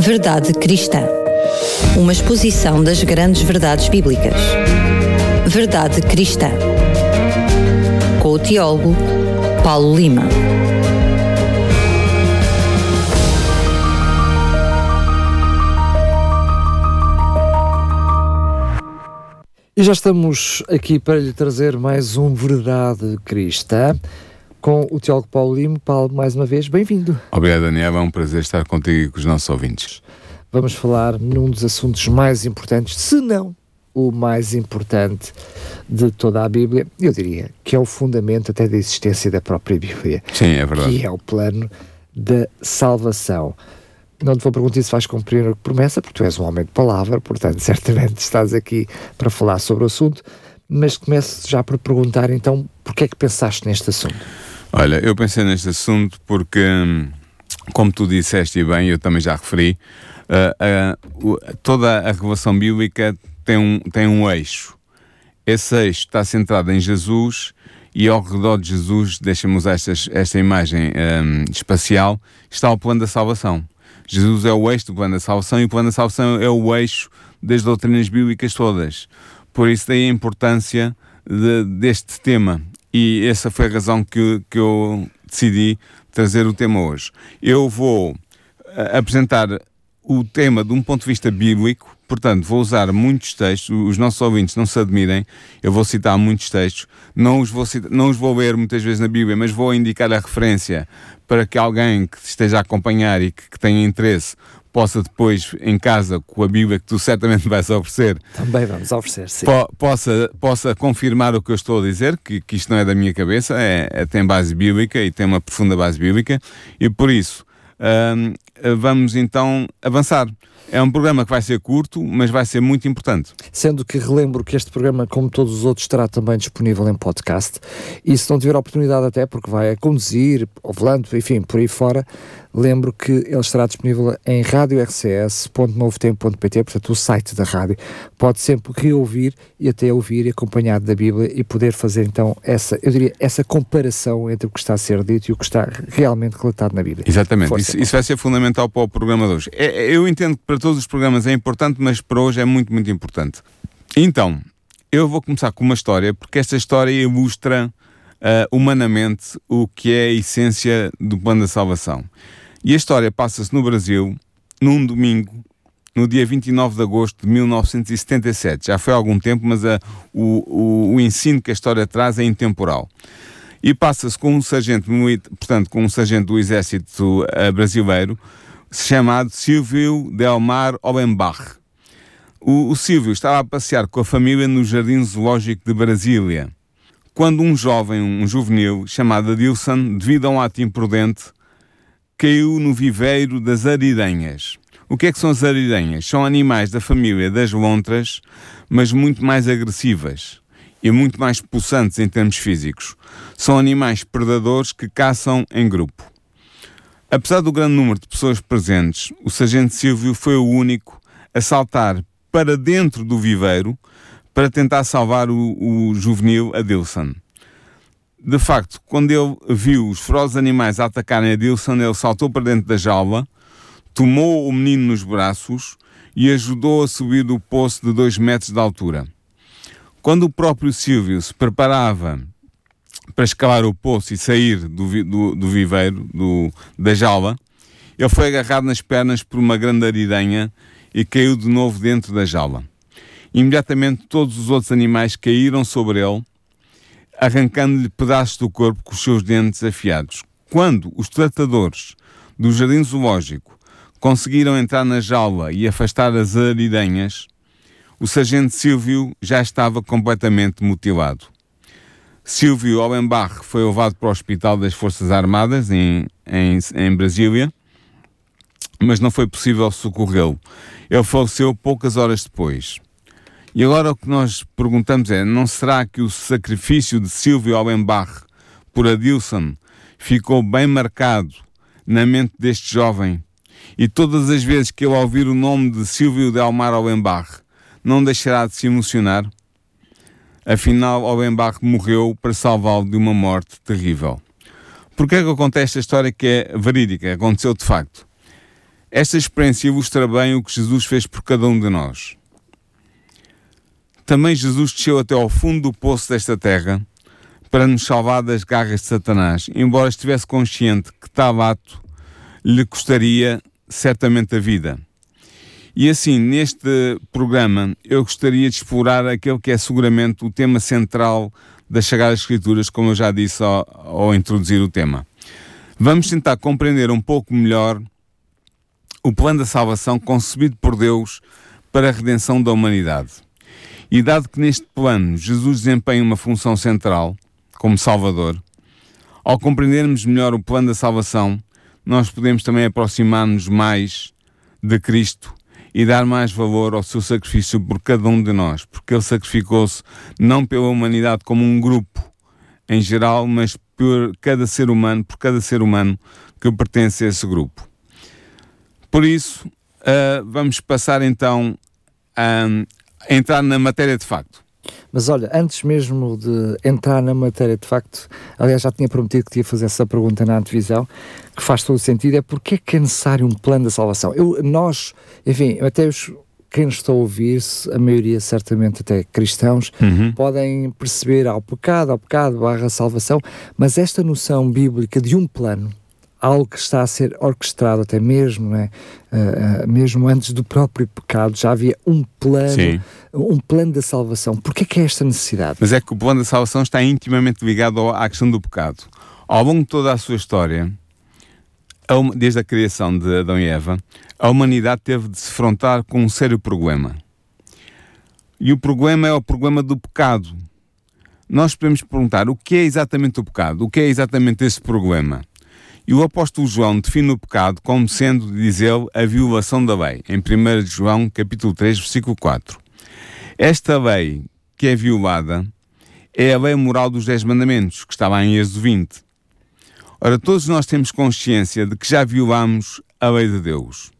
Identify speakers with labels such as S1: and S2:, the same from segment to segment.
S1: Verdade Cristã. Uma exposição das grandes verdades bíblicas. Verdade Cristã. Com o teólogo Paulo Lima.
S2: E já estamos aqui para lhe trazer mais um Verdade Cristã com o teólogo Paulo Lima. Paulo, mais uma vez, bem-vindo.
S3: Obrigado, Daniel. É um prazer estar contigo e com os nossos ouvintes.
S2: Vamos falar num dos assuntos mais importantes, se não o mais importante de toda a Bíblia, eu diria que é o fundamento até da existência da própria Bíblia.
S3: Sim, é verdade.
S2: Que é o plano da salvação. Não te vou perguntar se vais cumprir a promessa, porque tu és um homem de palavra, portanto, certamente estás aqui para falar sobre o assunto, mas começo já por perguntar então, porquê é que pensaste neste assunto?
S3: Olha, eu pensei neste assunto porque, hum, como tu disseste e bem, eu também já referi, uh, uh, toda a revelação bíblica tem um, tem um eixo. Esse eixo está centrado em Jesus e ao redor de Jesus, deixa-me usar esta, esta imagem um, espacial, está o plano da salvação. Jesus é o eixo do plano da salvação e o plano da salvação é o eixo das doutrinas bíblicas todas. Por isso daí a importância de, deste tema. E essa foi a razão que, que eu decidi trazer o tema hoje. Eu vou uh, apresentar o tema de um ponto de vista bíblico, portanto, vou usar muitos textos, os nossos ouvintes não se admirem, eu vou citar muitos textos, não os vou, citar, não os vou ler muitas vezes na Bíblia, mas vou indicar a referência para que alguém que esteja a acompanhar e que, que tenha interesse possa depois em casa com a Bíblia que tu certamente vais oferecer
S2: também vamos oferecer sim.
S3: Po possa, possa confirmar o que eu estou a dizer que, que isto não é da minha cabeça é, é, tem base bíblica e tem uma profunda base bíblica e por isso hum, vamos então avançar é um programa que vai ser curto, mas vai ser muito importante.
S2: Sendo que relembro que este programa, como todos os outros, estará também disponível em podcast. E se não tiver oportunidade, até porque vai a conduzir, ao volante, enfim, por aí fora, lembro que ele estará disponível em radiorcs.novotempo.pt, portanto, o site da rádio. Pode sempre reouvir e até ouvir e acompanhado da Bíblia e poder fazer então essa, eu diria, essa comparação entre o que está a ser dito e o que está realmente relatado na Bíblia.
S3: Exatamente, isso, isso, vai ser fundamental para o programa de hoje. É, é, eu entendo que para todos os programas é importante, mas para hoje é muito, muito importante. Então, eu vou começar com uma história, porque esta história ilustra uh, humanamente o que é a essência do plano da salvação. E a história passa-se no Brasil, num domingo, no dia 29 de agosto de 1977. Já foi há algum tempo, mas a, o, o, o ensino que a história traz é intemporal. E passa-se com um sargento, portanto, com um sargento do exército uh, brasileiro, chamado Silvio Delmar Obenbach. O, o Silvio estava a passear com a família no Jardim Zoológico de Brasília, quando um jovem, um juvenil, chamado Adilson, devido a um ato imprudente, caiu no viveiro das ariranhas. O que é que são as ariranhas? São animais da família das lontras, mas muito mais agressivas e muito mais pulsantes em termos físicos. São animais predadores que caçam em grupo. Apesar do grande número de pessoas presentes, o sargento Silvio foi o único a saltar para dentro do viveiro para tentar salvar o, o juvenil Adilson de facto, quando ele viu os ferozes animais atacarem a Dilson, ele saltou para dentro da jaula, tomou o menino nos braços e ajudou a subir do poço de dois metros de altura. Quando o próprio Silvio se preparava para escalar o poço e sair do, do, do viveiro, do, da jaula, ele foi agarrado nas pernas por uma grande aridanha e caiu de novo dentro da jaula. Imediatamente todos os outros animais caíram sobre ele arrancando-lhe pedaços do corpo com os seus dentes afiados. Quando os tratadores do jardim zoológico conseguiram entrar na jaula e afastar as aridanhas, o sargento Silvio já estava completamente mutilado. Silvio Olenbach foi levado para o Hospital das Forças Armadas em, em, em Brasília, mas não foi possível socorrê-lo. Ele faleceu poucas horas depois. E agora o que nós perguntamos é: não será que o sacrifício de Silvio Allenbach por Adilson ficou bem marcado na mente deste jovem? E todas as vezes que ele ouvir o nome de Silvio Delmar Allenbach, não deixará de se emocionar? Afinal, Allenbach morreu para salvá-lo de uma morte terrível. Por que é que eu conto esta história que é verídica, aconteceu de facto? Esta experiência ilustra bem o que Jesus fez por cada um de nós. Também Jesus desceu até ao fundo do poço desta terra para nos salvar das garras de Satanás, embora estivesse consciente que tal ato lhe custaria certamente a vida. E assim, neste programa, eu gostaria de explorar aquele que é seguramente o tema central das Sagradas Escrituras, como eu já disse ao, ao introduzir o tema. Vamos tentar compreender um pouco melhor o plano da salvação concebido por Deus para a redenção da humanidade. E dado que neste plano Jesus desempenha uma função central, como Salvador, ao compreendermos melhor o plano da salvação, nós podemos também aproximar-nos mais de Cristo e dar mais valor ao seu sacrifício por cada um de nós, porque ele sacrificou-se não pela humanidade como um grupo em geral, mas por cada ser humano, por cada ser humano que pertence a esse grupo. Por isso, uh, vamos passar então a, entrar na matéria de facto.
S2: Mas olha, antes mesmo de entrar na matéria de facto, aliás, já tinha prometido que ia fazer essa pergunta na antevisão, que faz todo o sentido, é porque é que é necessário um plano da salvação? Eu, nós, enfim, até os, quem nos está a ouvir, a maioria certamente até cristãos, uhum. podem perceber ao pecado, ao pecado, barra salvação, mas esta noção bíblica de um plano, algo que está a ser orquestrado até mesmo, né? Uh, uh, mesmo antes do próprio pecado, já havia um plano, Sim. um plano da salvação. Porquê que é esta necessidade?
S3: Mas é que o plano da salvação está intimamente ligado à questão do pecado. Ao longo de toda a sua história, desde a criação de Adão e Eva, a humanidade teve de se frontar com um sério problema. E o problema é o problema do pecado. Nós podemos perguntar o que é exatamente o pecado? O que é exatamente esse problema? E o apóstolo João define o pecado como sendo, diz ele, a violação da lei, em 1 João capítulo 3, versículo 4. Esta lei que é violada é a lei moral dos Dez Mandamentos, que está lá em Êxodo 20. Ora, todos nós temos consciência de que já violamos a lei de Deus.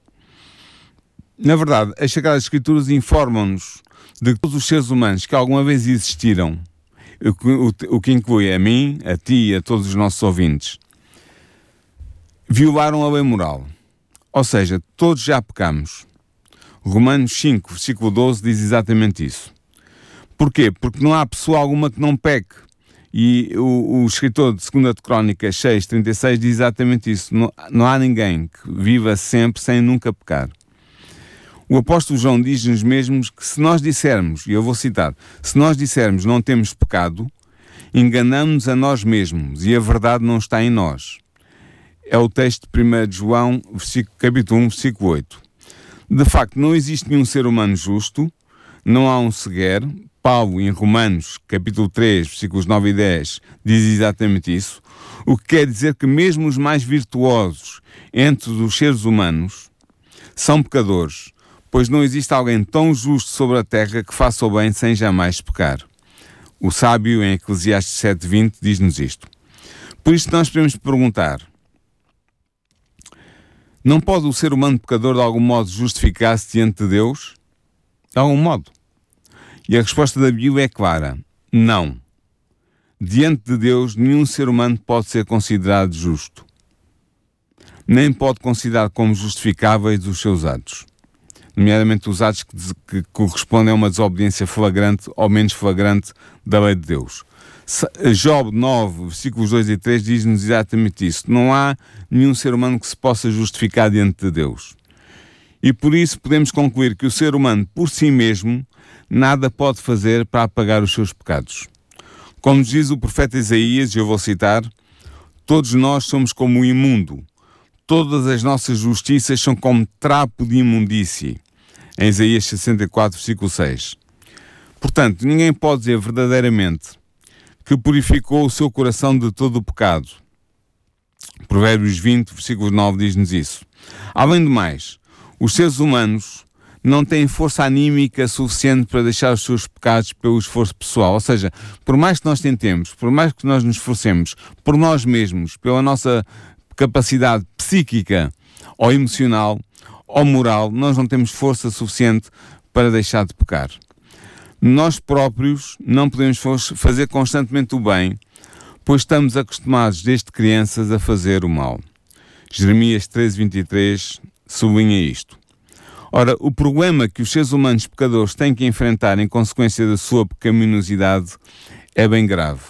S3: Na verdade, as Sagradas Escrituras informam-nos de que todos os seres humanos que alguma vez existiram, o que inclui a mim, a ti e a todos os nossos ouvintes, violaram a lei moral. Ou seja, todos já pecamos. Romanos 5, versículo 12 diz exatamente isso. Porquê? Porque não há pessoa alguma que não peque. E o, o escritor de 2 de Crónicas 6, 36 diz exatamente isso. Não, não há ninguém que viva sempre sem nunca pecar. O apóstolo João diz-nos mesmos que se nós dissermos, e eu vou citar, se nós dissermos não temos pecado, enganamos a nós mesmos e a verdade não está em nós é o texto de 1 João, capítulo 1, versículo 8. De facto, não existe nenhum ser humano justo, não há um sequer. Paulo, em Romanos, capítulo 3, versículos 9 e 10, diz exatamente isso. O que quer dizer que mesmo os mais virtuosos entre os seres humanos são pecadores, pois não existe alguém tão justo sobre a terra que faça o bem sem jamais pecar. O sábio, em Eclesiastes 7,20, diz-nos isto. Por isso, nós podemos perguntar: não pode o ser humano pecador de algum modo justificar-se diante de Deus? De algum modo. E a resposta da Bíblia é clara: não. Diante de Deus, nenhum ser humano pode ser considerado justo. Nem pode considerar como justificáveis os seus atos, nomeadamente os atos que, que correspondem a uma desobediência flagrante ou menos flagrante da lei de Deus. Job 9, versículos 2 e 3 diz-nos exatamente isso. Não há nenhum ser humano que se possa justificar diante de Deus. E por isso podemos concluir que o ser humano, por si mesmo, nada pode fazer para apagar os seus pecados. Como diz o profeta Isaías, e eu vou citar: Todos nós somos como o imundo, todas as nossas justiças são como trapo de imundície. Em Isaías 64, versículo 6. Portanto, ninguém pode dizer verdadeiramente que purificou o seu coração de todo o pecado. Provérbios 20, versículo 9 diz-nos isso. Além do mais, os seres humanos não têm força anímica suficiente para deixar os seus pecados pelo esforço pessoal. Ou seja, por mais que nós tentemos, por mais que nós nos esforcemos por nós mesmos, pela nossa capacidade psíquica ou emocional ou moral, nós não temos força suficiente para deixar de pecar nós próprios não podemos fazer constantemente o bem, pois estamos acostumados desde crianças a fazer o mal. Jeremias 13, 23, sublinha isto. Ora, o problema que os seres humanos pecadores têm que enfrentar em consequência da sua pecaminosidade é bem grave.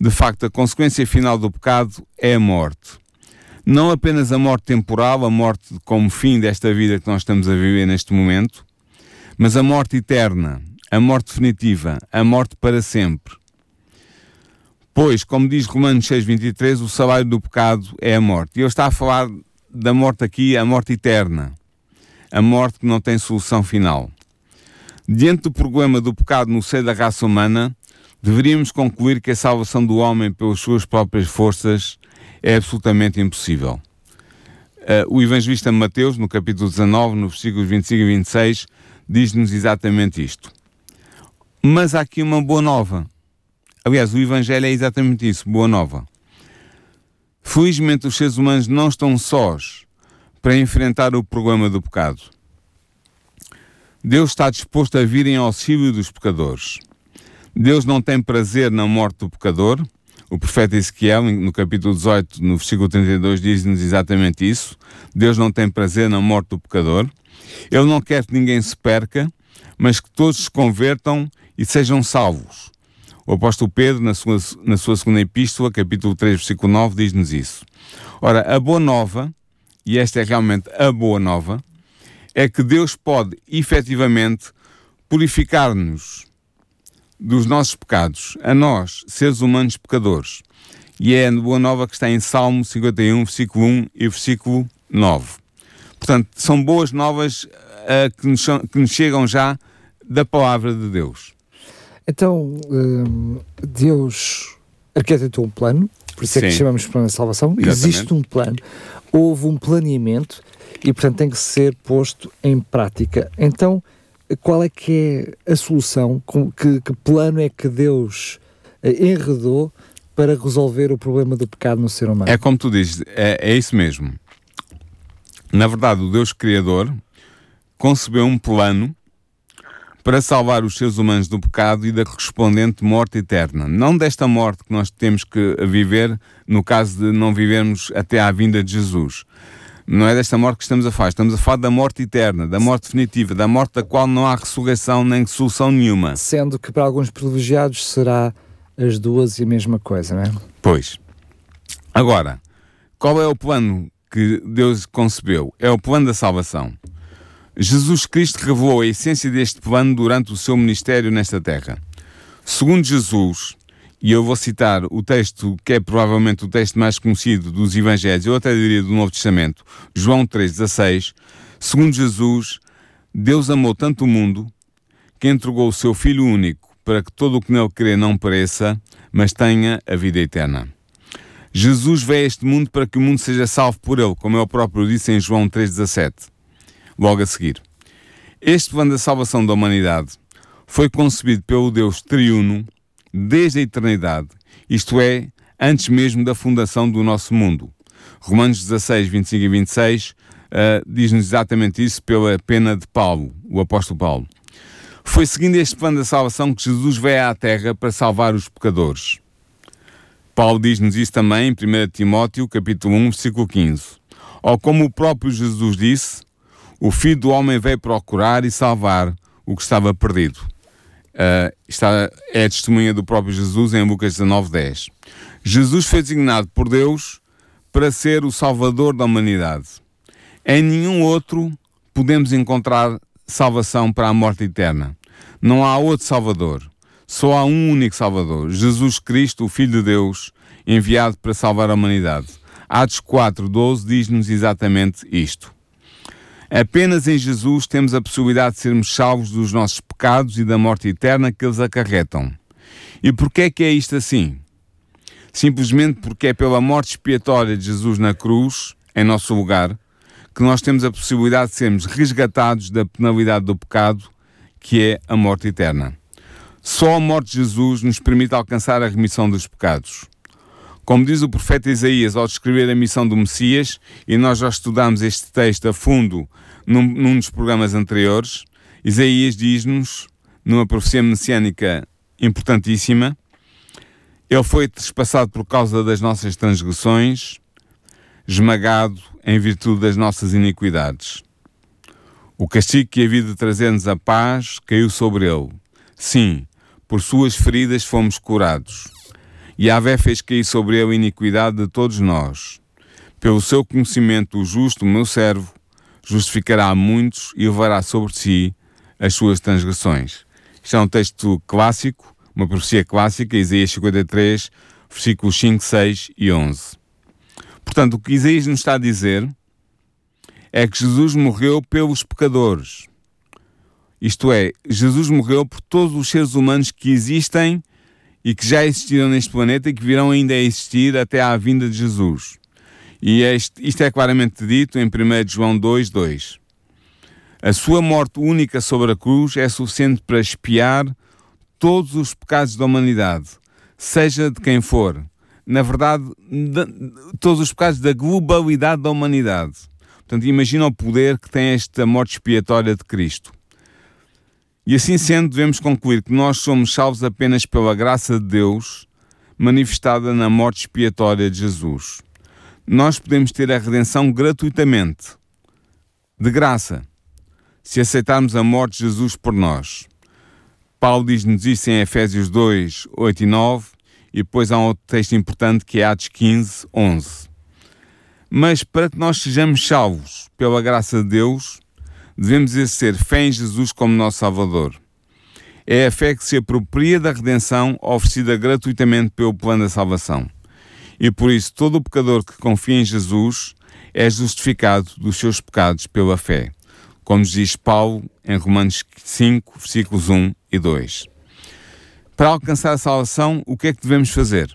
S3: De facto, a consequência final do pecado é a morte. Não apenas a morte temporal, a morte como fim desta vida que nós estamos a viver neste momento, mas a morte eterna, a morte definitiva, a morte para sempre. Pois, como diz Romanos 6,23, o salário do pecado é a morte. E eu está a falar da morte aqui, a morte eterna. A morte que não tem solução final. Diante do problema do pecado no seio da raça humana, deveríamos concluir que a salvação do homem pelas suas próprias forças é absolutamente impossível. Uh, o evangelista Mateus, no capítulo 19, no versículos 25 e 26, diz-nos exatamente isto. Mas há aqui uma boa nova. Aliás, o Evangelho é exatamente isso, boa nova. Felizmente, os seres humanos não estão sós para enfrentar o problema do pecado. Deus está disposto a vir em auxílio dos pecadores. Deus não tem prazer na morte do pecador. O profeta Ezequiel, no capítulo 18, no versículo 32, diz-nos exatamente isso. Deus não tem prazer na morte do pecador. Ele não quer que ninguém se perca, mas que todos se convertam e sejam salvos. O apóstolo Pedro, na sua, na sua segunda epístola, capítulo 3, versículo 9, diz-nos isso. Ora, a boa nova, e esta é realmente a boa nova, é que Deus pode efetivamente purificar-nos dos nossos pecados, a nós, seres humanos pecadores. E é a boa nova que está em Salmo 51, versículo 1 e versículo 9. Portanto, são boas novas uh, que, nos, que nos chegam já da palavra de Deus.
S2: Então, hum, Deus arquitetou um plano, por isso é que chamamos de plano de salvação. Exatamente. Existe um plano, houve um planeamento e, portanto, tem que ser posto em prática. Então, qual é que é a solução? Que, que plano é que Deus eh, enredou para resolver o problema do pecado no ser humano?
S3: É como tu dizes, é, é isso mesmo. Na verdade, o Deus Criador concebeu um plano para salvar os seres humanos do pecado e da correspondente morte eterna. Não desta morte que nós temos que viver no caso de não vivermos até à vinda de Jesus. Não é desta morte que estamos a falar, estamos a falar da morte eterna, da morte definitiva, da morte da qual não há ressurreição nem solução nenhuma.
S2: Sendo que para alguns privilegiados será as duas e a mesma coisa, não é?
S3: Pois. Agora, qual é o plano que Deus concebeu? É o plano da salvação. Jesus Cristo revelou a essência deste plano durante o seu ministério nesta terra. Segundo Jesus, e eu vou citar o texto que é provavelmente o texto mais conhecido dos Evangelhos, eu até diria do Novo Testamento, João 3,16, segundo Jesus, Deus amou tanto o mundo que entregou o seu Filho único para que todo o que nele crê não pereça, mas tenha a vida eterna. Jesus veio a este mundo para que o mundo seja salvo por ele, como ele próprio disse em João 3,17 logo a seguir. Este plano da salvação da humanidade foi concebido pelo Deus triuno desde a eternidade, isto é, antes mesmo da fundação do nosso mundo. Romanos 16, 25 e 26 uh, diz-nos exatamente isso pela pena de Paulo, o apóstolo Paulo. Foi seguindo este plano da salvação que Jesus veio à Terra para salvar os pecadores. Paulo diz-nos isso também em 1 Timóteo, capítulo 1, versículo 15. Ou como o próprio Jesus disse, o Filho do Homem veio procurar e salvar o que estava perdido. Uh, está, é a testemunha do próprio Jesus em Lucas 19, 10. Jesus foi designado por Deus para ser o Salvador da humanidade. Em nenhum outro podemos encontrar salvação para a morte eterna. Não há outro Salvador. Só há um único Salvador, Jesus Cristo, o Filho de Deus, enviado para salvar a humanidade. Atos 4, 12 diz-nos exatamente isto. Apenas em Jesus temos a possibilidade de sermos salvos dos nossos pecados e da morte eterna que eles acarretam. E porquê é que é isto assim? Simplesmente porque é pela morte expiatória de Jesus na cruz, em nosso lugar, que nós temos a possibilidade de sermos resgatados da penalidade do pecado, que é a morte eterna. Só a morte de Jesus nos permite alcançar a remissão dos pecados. Como diz o profeta Isaías ao descrever a missão do Messias, e nós já estudamos este texto a fundo num, num dos programas anteriores, Isaías diz-nos, numa profecia messiânica importantíssima, ele foi trespassado por causa das nossas transgressões, esmagado em virtude das nossas iniquidades. O castigo que havia de trazer-nos a paz caiu sobre ele. Sim, por suas feridas fomos curados. E a Vé fez cair sobre ele a iniquidade de todos nós. Pelo seu conhecimento, o justo, meu servo, justificará muitos e levará sobre si as suas transgressões. Isto é um texto clássico, uma profecia clássica, Isaías 53, versículos 5, 6 e 11. Portanto, o que Isaías nos está a dizer é que Jesus morreu pelos pecadores. Isto é, Jesus morreu por todos os seres humanos que existem e que já existiram neste planeta e que virão ainda a existir até à vinda de Jesus. E este, isto é claramente dito em 1 João 2, 2. A sua morte única sobre a cruz é suficiente para espiar todos os pecados da humanidade, seja de quem for. Na verdade, de, todos os pecados da globalidade da humanidade. Portanto, imagina o poder que tem esta morte expiatória de Cristo. E assim sendo, devemos concluir que nós somos salvos apenas pela graça de Deus manifestada na morte expiatória de Jesus. Nós podemos ter a redenção gratuitamente, de graça, se aceitarmos a morte de Jesus por nós. Paulo diz-nos isso em Efésios 2, 8 e 9, e depois há um outro texto importante que é Atos 15, 11. Mas para que nós sejamos salvos pela graça de Deus, devemos exercer fé em Jesus como nosso Salvador. É a fé que se apropria da redenção oferecida gratuitamente pelo plano da salvação. E por isso, todo o pecador que confia em Jesus é justificado dos seus pecados pela fé, como diz Paulo em Romanos 5, versículos 1 e 2. Para alcançar a salvação, o que é que devemos fazer?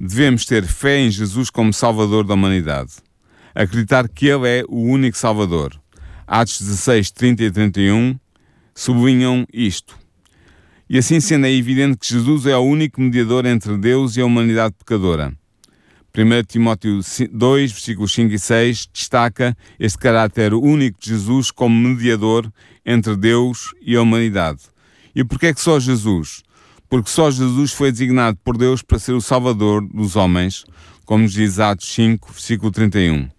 S3: Devemos ter fé em Jesus como Salvador da humanidade. Acreditar que Ele é o único Salvador. Atos 16, 30 e 31 sublinham isto. E assim sendo, é evidente que Jesus é o único mediador entre Deus e a humanidade pecadora. 1 Timóteo 2, versículos 5 e 6, destaca este caráter único de Jesus como mediador entre Deus e a humanidade. E porquê é que só Jesus? Porque só Jesus foi designado por Deus para ser o Salvador dos homens, como nos diz Atos 5, versículo 31.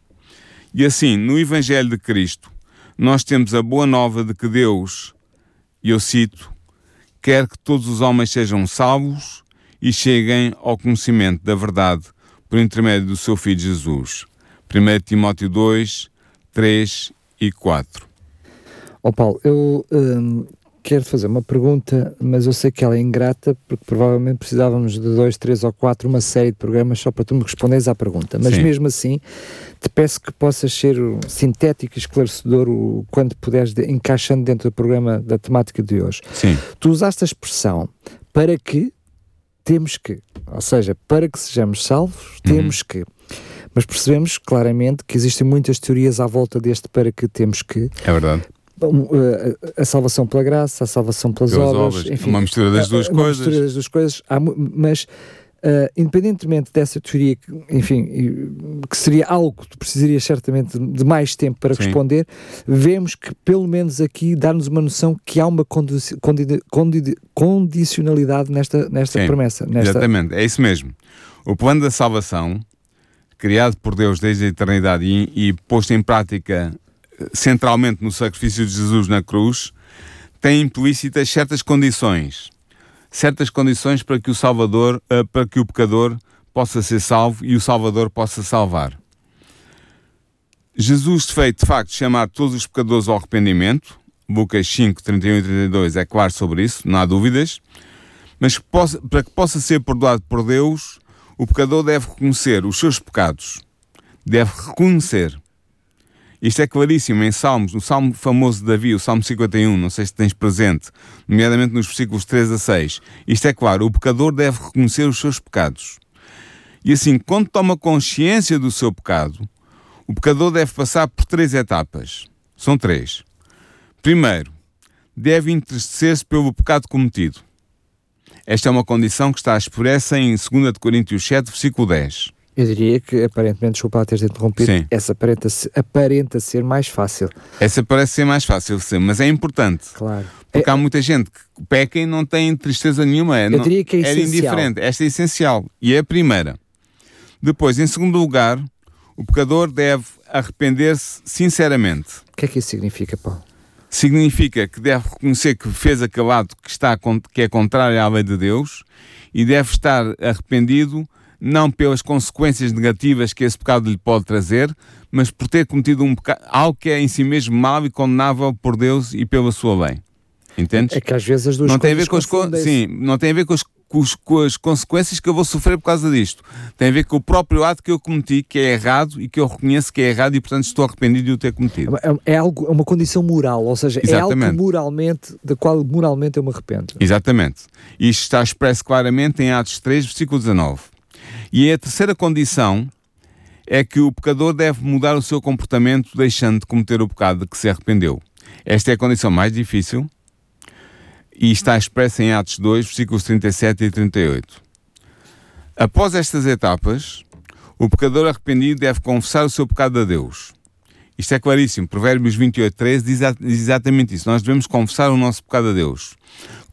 S3: E assim, no Evangelho de Cristo, nós temos a boa nova de que Deus, e eu cito, quer que todos os homens sejam salvos e cheguem ao conhecimento da verdade por intermédio do seu Filho Jesus. 1 Timóteo 2, 3 e 4.
S2: Ó oh Paulo, eu hum, quero fazer uma pergunta, mas eu sei que ela é ingrata, porque provavelmente precisávamos de dois, três ou quatro, uma série de programas só para tu me responderes à pergunta. Mas Sim. mesmo assim, te peço que possas ser sintético e esclarecedor o, quando puderes, de, encaixando dentro do programa da temática de hoje.
S3: Sim.
S2: Tu usaste a expressão para que temos que, ou seja, para que sejamos salvos, uhum. temos que. Mas percebemos claramente que existem muitas teorias à volta deste para que temos que.
S3: É verdade.
S2: A, a salvação pela graça, a salvação pelas, pelas obras, obras, enfim,
S3: uma mistura das duas
S2: uma
S3: coisas.
S2: mistura das duas coisas, mas Uh, independentemente dessa teoria, que, enfim, que seria algo que tu precisarias certamente de mais tempo para Sim. responder, vemos que pelo menos aqui dá-nos uma noção que há uma condi condi condicionalidade nesta, nesta Sim, promessa. Nesta...
S3: Exatamente, é isso mesmo. O plano da salvação, criado por Deus desde a eternidade e, e posto em prática centralmente no sacrifício de Jesus na cruz, tem implícitas certas condições, certas condições para que o Salvador, uh, para que o pecador possa ser salvo e o Salvador possa salvar. Jesus fez de facto chamar todos os pecadores ao arrependimento, Lucas 5, 31 e 32 é claro sobre isso, não há dúvidas, mas para que possa ser perdoado por Deus, o pecador deve reconhecer os seus pecados, deve reconhecer isto é claríssimo em Salmos, no Salmo famoso de Davi, o Salmo 51, não sei se tens presente, nomeadamente nos versículos 3 a 6. Isto é claro, o pecador deve reconhecer os seus pecados. E assim, quando toma consciência do seu pecado, o pecador deve passar por três etapas. São três. Primeiro, deve entristecer-se pelo pecado cometido. Esta é uma condição que está expressa em 2 Coríntios 7, versículo 10.
S2: Eu diria que, aparentemente, desculpa teres interrompido, sim. essa aparenta, aparenta ser mais fácil.
S3: Essa parece ser mais fácil, sim, mas é importante.
S2: Claro.
S3: Porque é, há muita gente que peca e não tem tristeza nenhuma. É,
S2: eu diria que é,
S3: é indiferente. Esta é essencial. E é a primeira. Depois, em segundo lugar, o pecador deve arrepender-se sinceramente.
S2: O que é que isso significa, Paulo?
S3: Significa que deve reconhecer que fez aquele ato que, está, que é contrário à lei de Deus e deve estar arrependido não pelas consequências negativas que esse pecado lhe pode trazer, mas por ter cometido um pecado, algo que é em si mesmo mau e condenável por Deus e pela sua lei. Entendes?
S2: É que às vezes as duas
S3: não tem a ver com as sim, não tem a ver com as, com os- com as consequências que eu vou sofrer por causa disto. Tem a ver com o próprio ato que eu cometi, que é errado e que eu reconheço que é errado e portanto estou arrependido de o ter cometido.
S2: É, é algo, é uma condição moral, ou seja, é algo
S3: Exatamente.
S2: moralmente, da qual moralmente eu me arrependo.
S3: Exatamente. Isto está expresso claramente em Atos 3, versículo 19. E a terceira condição é que o pecador deve mudar o seu comportamento deixando de cometer o pecado de que se arrependeu. Esta é a condição mais difícil e está expressa em Atos 2, versículos 37 e 38. Após estas etapas, o pecador arrependido deve confessar o seu pecado a Deus. Isto é claríssimo. Provérbios 28, 13 diz diz exatamente isso. Nós devemos confessar o nosso pecado a Deus.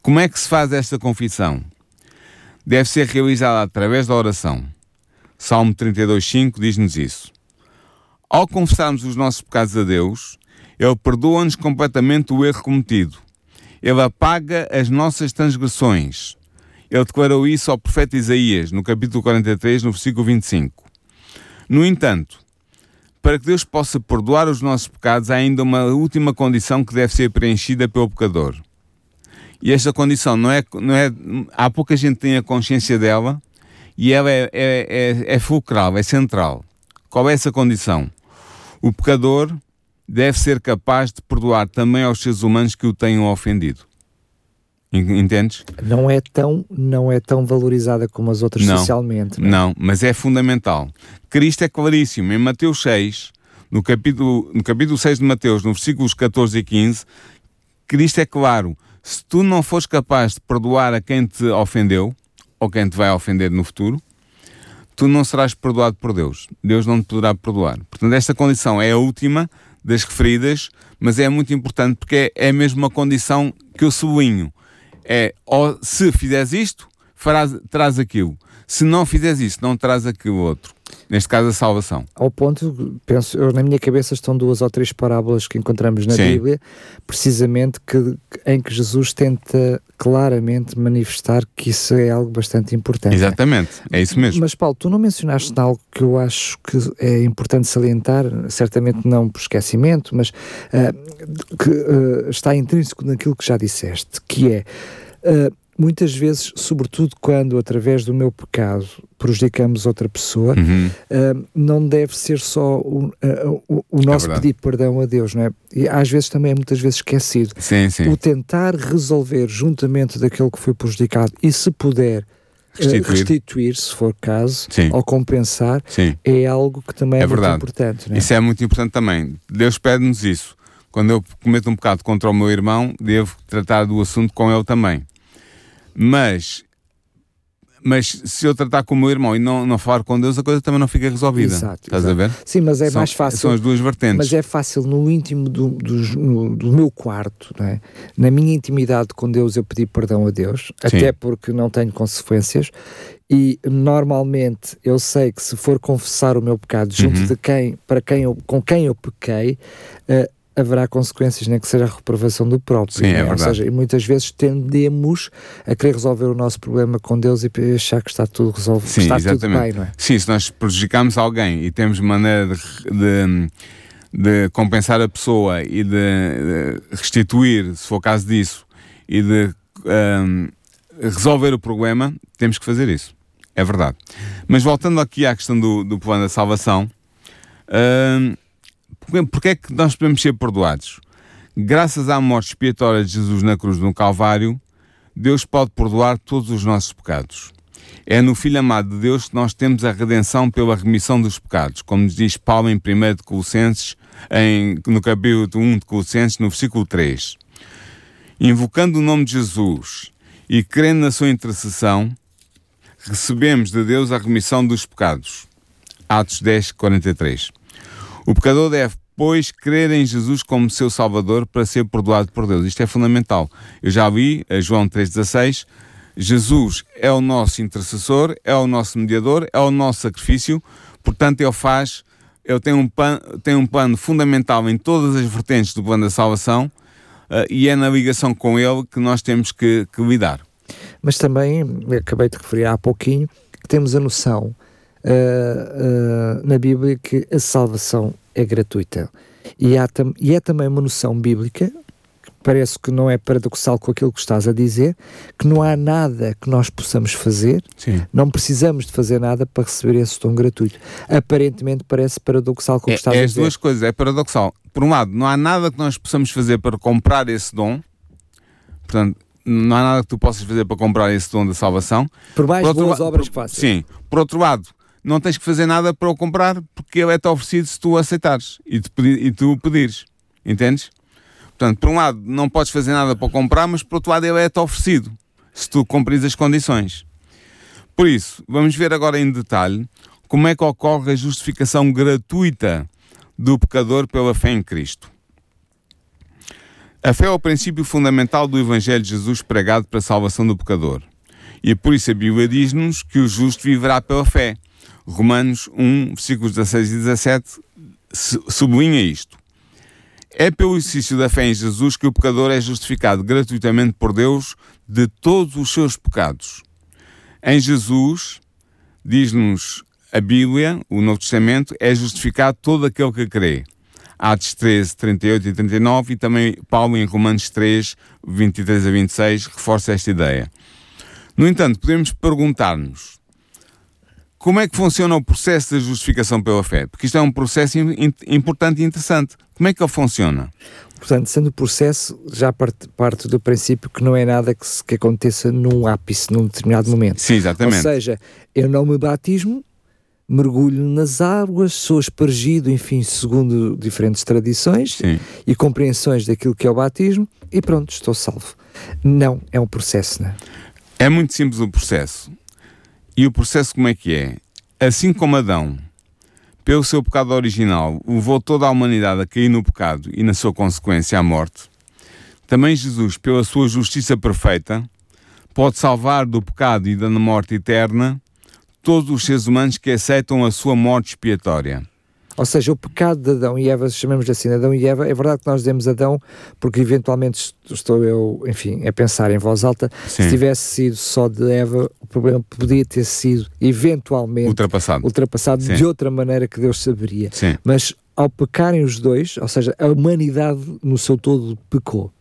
S3: Como é que se faz esta confissão? Deve ser realizada através da oração. Salmo 32,5 diz-nos isso. Ao confessarmos os nossos pecados a Deus, Ele perdoa-nos completamente o erro cometido. Ele apaga as nossas transgressões. Ele declarou isso ao profeta Isaías, no capítulo 43, no versículo 25. No entanto, para que Deus possa perdoar os nossos pecados, há ainda uma última condição que deve ser preenchida pelo pecador. E esta condição não é, não é. Há pouca gente que tem a consciência dela e ela é, é, é, é fulcral, é central. Qual é essa condição? O pecador deve ser capaz de perdoar também aos seres humanos que o tenham ofendido. En- Entendes?
S2: Não é tão, não é tão valorizada como as outras
S3: Não.
S2: socialmente. não é?
S3: Não, mas é fundamental. Cristo é claríssimo. Em Mateus 6, no capítulo, no capítulo 6 de Mateus, no versículos 14 e 15, Cristo é claro. Se tu não fores capaz de perdoar a quem te ofendeu, ou quem te vai ofender no futuro, tu não serás perdoado por Deus. Deus não te poderá perdoar. Portanto, esta condição é a última das referidas, mas é muito importante porque é, mesmo uma condição que eu sublinho. É, ó, se fizeres isto, farás, aquilo. Se não fizeres isso, não terás aquilo outro. Neste caso, a salvação.
S2: Ao ponto, penso, eu, na minha cabeça estão duas ou três parábolas que encontramos na
S3: Sim.
S2: Bíblia, precisamente que, em que Jesus tenta claramente manifestar que isso é algo bastante importante.
S3: Exatamente. É isso mesmo.
S2: Mas Paulo, tu não mencionaste algo que eu acho que é importante salientar, certamente não por esquecimento, mas ah, que ah, está intrínseco naquilo que já disseste, que é ah, muitas vezes, sobretudo quando através do meu pecado prejudicamos outra pessoa,
S3: Uhum.
S2: ah, não deve ser só o, ah, o- o nosso
S3: verdade.
S2: pedir perdão a Deus, não é? E às vezes também é muitas vezes esquecido.
S3: Sim, sim.
S2: O tentar resolver juntamente daquele que foi prejudicado e se puder eh,
S3: Restituir.
S2: restituir, se for caso,
S3: Sim.
S2: ou compensar,
S3: Sim.
S2: é algo que também é,
S3: É
S2: muito importante. É?
S3: Isso é muito importante também. Deus pede-nos isso. Quando eu cometo um pecado contra o meu irmão, devo tratar do assunto com ele também. Mas, mas se eu tratar com o meu irmão e não, não falar com Deus, a coisa também não fica resolvida.
S2: Exato,
S3: Estás
S2: exato.
S3: a ver?
S2: Sim, mas é
S3: são,
S2: mais fácil.
S3: São as duas vertentes.
S2: Mas é fácil no íntimo do, do, no- do meu quarto, é? na minha intimidade com Deus, eu pedir perdão a Deus,
S3: Sim.
S2: até porque não tenho consequências. E normalmente eu sei que se for confessar o meu pecado junto
S3: Uhum.
S2: de quem, para quem eu, com quem eu pequei, eh, haverá consequências, nem que seja a reprovação do próprio.
S3: Sim, é
S2: Ou
S3: verdade.
S2: seja, e muitas vezes tendemos a querer resolver o nosso problema com Deus e achar que está tudo resolvido,
S3: Sim,
S2: está tudo
S3: exatamente.
S2: bem, não é?
S3: Sim, se nós prejudicamos alguém e temos maneira de, de- de compensar a pessoa e de, restituir, se for caso disso, e de hum, resolver o problema, temos que fazer isso. É verdade. Mas voltando aqui à questão do, do plano da salvação, hum, porque é que nós podemos ser perdoados? Graças à morte expiatória de Jesus na cruz no Calvário, Deus pode perdoar todos os nossos pecados. É no Filho amado de Deus que nós temos a redenção pela remissão dos pecados, como nos diz Paulo em 1 de Colossenses, em, no capítulo 1 de Colossenses, no versículo 3. Invocando o nome de Jesus e crendo na sua intercessão, recebemos de Deus a remissão dos pecados. Atos 10, 43. O pecador deve, pois, crer em Jesus como seu Salvador para ser perdoado por Deus. Isto é fundamental. Eu já li, a João 3,16, Jesus é o nosso intercessor, é o nosso mediador, é o nosso sacrifício, portanto, ele faz, ele tem um, pan, tem um plano fundamental em todas as vertentes do plano da salvação uh, e é na ligação com ele que nós temos que, que lidar.
S2: Mas também, acabei de referir há pouquinho, que temos a noção uh, uh, na Bíblia que a salvação é gratuita. E, há e é também uma noção bíblica, que parece que não é paradoxal com aquilo que estás a dizer, que não há nada que nós possamos fazer,
S3: Sim.
S2: não precisamos de fazer nada para receber esse dom gratuito. Aparentemente parece paradoxal com o que
S3: é,
S2: estás
S3: é
S2: a dizer.
S3: É as duas coisas, é paradoxal. Por um lado, não há nada que nós possamos fazer para comprar esse dom, portanto, não há nada que tu possas fazer para comprar esse dom da salvação.
S2: Por mais
S3: por
S2: boas obras
S3: por...
S2: que faças.
S3: Sim. Por outro lado, não tens que fazer nada para o comprar porque ele é-te oferecido se tu aceitares e, pedir, e tu o pedires. Entendes? Portanto, por um lado, não podes fazer nada para o comprar, mas por outro lado, ele é-te oferecido se tu cumpris as condições. Por isso, vamos ver agora em detalhe como é que ocorre a justificação gratuita do pecador pela fé em Cristo. A fé é o princípio fundamental do Evangelho de Jesus pregado para a salvação do pecador. E por isso a Bíblia diz-nos que o justo viverá pela fé. Romanos 1, versículos 16 e 17 sublinha isto. É pelo exercício da fé em Jesus que o pecador é justificado gratuitamente por Deus de todos os seus pecados. Em Jesus, diz-nos a Bíblia, o Novo Testamento, é justificado todo aquele que crê. Atos 13, 38 e 39 e também Paulo em Romanos 3, 23 a 26 reforça esta ideia. No entanto, podemos perguntar-nos como é que funciona o processo da justificação pela fé? Porque isto é um processo importante e interessante. Como é que ele funciona?
S2: Portanto, sendo o processo, já parte, parte do princípio que não é nada que, se, que aconteça num ápice, num determinado momento.
S3: Sim, exatamente.
S2: Ou seja, eu não me batismo, mergulho nas águas, sou aspergido, enfim, segundo diferentes tradições
S3: Sim.
S2: e compreensões daquilo que é o batismo, e pronto, estou salvo. Não, é um processo, não é?
S3: É muito simples o processo. E o processo como é que é? Assim como Adão, pelo seu pecado original, levou toda a humanidade a cair no pecado e, na sua consequência, à morte, também Jesus, pela sua justiça perfeita, pode salvar do pecado e da morte eterna todos os seres humanos que aceitam a sua morte expiatória.
S2: Ou seja, o pecado de Adão e Eva, chamamos assim Adão e Eva, é verdade que nós dizemos Adão porque eventualmente estou eu, enfim, a pensar em voz alta,
S3: Sim.
S2: se tivesse sido só de Eva, o problema podia ter sido eventualmente
S3: Ultrapassado.
S2: ultrapassado
S3: Sim.
S2: de outra maneira que Deus saberia.
S3: Sim.
S2: Mas ao pecarem os dois, ou seja, a humanidade no seu todo pecou.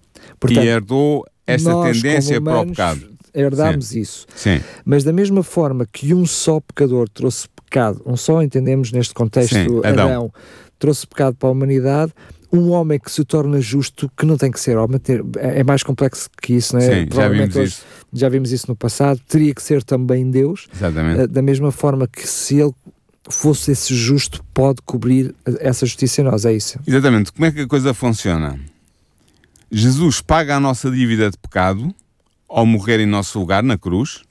S3: e herdou esta
S2: nós,
S3: tendência
S2: como
S3: para o
S2: humanos,
S3: pecado.
S2: Herdámos isso.
S3: Sim,
S2: Mas da mesma forma que um só pecador trouxe pecado, um só entendemos neste contexto
S3: Sim,
S2: Adão.
S3: Adão.
S2: trouxe pecado para a humanidade, um homem que se torna justo, que não tem que ser homem, é mais complexo que isso, não é?
S3: sim já
S2: Provavelmente
S3: vimos
S2: hoje-
S3: isso.
S2: já vimos isso no passado, teria que ser também Deus,
S3: Exatamente.
S2: eh, da mesma forma que se ele fosse esse justo, pode cobrir eh, essa justiça em nós, é isso.
S3: Exatamente. Como é que a coisa funciona? Jesus paga a nossa dívida de pecado ao morrer em nosso lugar na cruz.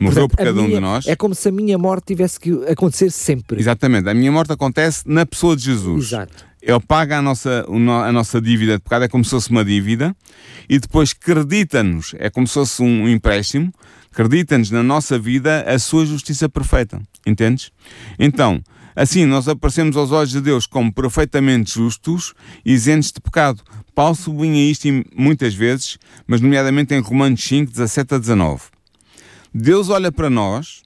S3: Morreu
S2: Portanto,
S3: por cada um
S2: minha-
S3: de nós.
S2: É como se a minha morte tivesse que acontecer sempre.
S3: Exatamente. A minha morte acontece na pessoa de Jesus.
S2: Exato.
S3: Ele paga a nossa, a nossa dívida de pecado, é como se fosse uma dívida, e depois credita-nos, é como se fosse um empréstimo, credita-nos na nossa vida a sua justiça perfeita. Entendes? Então, assim, nós aparecemos aos olhos de Deus como perfeitamente justos isentos de pecado. Paulo sublinha isto muitas vezes, mas nomeadamente em Romanos 5, 17 a 19. Deus olha para nós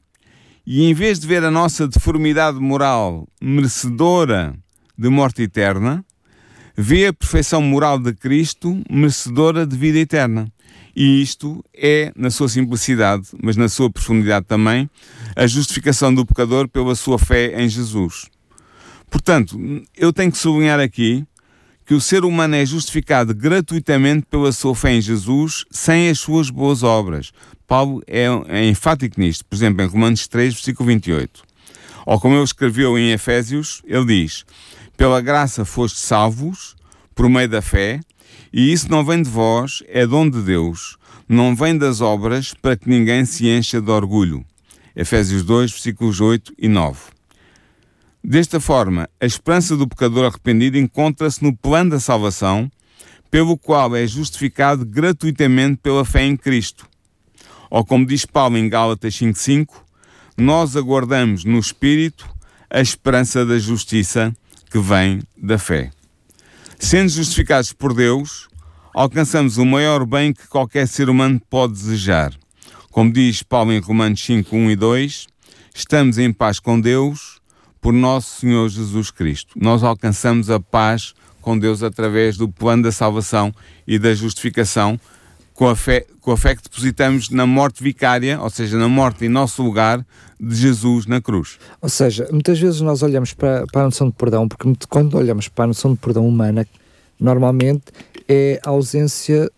S3: e em vez de ver a nossa deformidade moral merecedora de morte eterna, vê a perfeição moral de Cristo merecedora de vida eterna. E isto é, na sua simplicidade, mas na sua profundidade também, a justificação do pecador pela sua fé em Jesus. Portanto, eu tenho que sublinhar aqui que o ser humano é justificado gratuitamente pela sua fé em Jesus, sem as suas boas obras. Paulo é, é enfático nisto, por exemplo, em Romanos 3, versículo 28. Ou como ele escreveu em Efésios, ele diz: Pela graça foste salvos, por meio da fé, e isso não vem de vós, é dom de Deus, não vem das obras, para que ninguém se encha de orgulho. Efésios 2, versículos 8 e 9. Desta forma, a esperança do pecador arrependido encontra-se no plano da salvação, pelo qual é justificado gratuitamente pela fé em Cristo. Ou como diz Paulo em Gálatas 5:5, nós aguardamos no espírito a esperança da justiça que vem da fé. Sendo justificados por Deus, alcançamos o maior bem que qualquer ser humano pode desejar. Como diz Paulo em Romanos 5, 1 e 2, estamos em paz com Deus por nosso Senhor Jesus Cristo. Nós alcançamos a paz com Deus através do plano da salvação e da justificação com a, fé, com a fé que depositamos na morte vicária, ou seja, na morte em nosso lugar de Jesus na cruz.
S2: Ou seja, muitas vezes nós olhamos para, para a noção de perdão, porque quando olhamos para a noção de perdão humana, normalmente é a ausência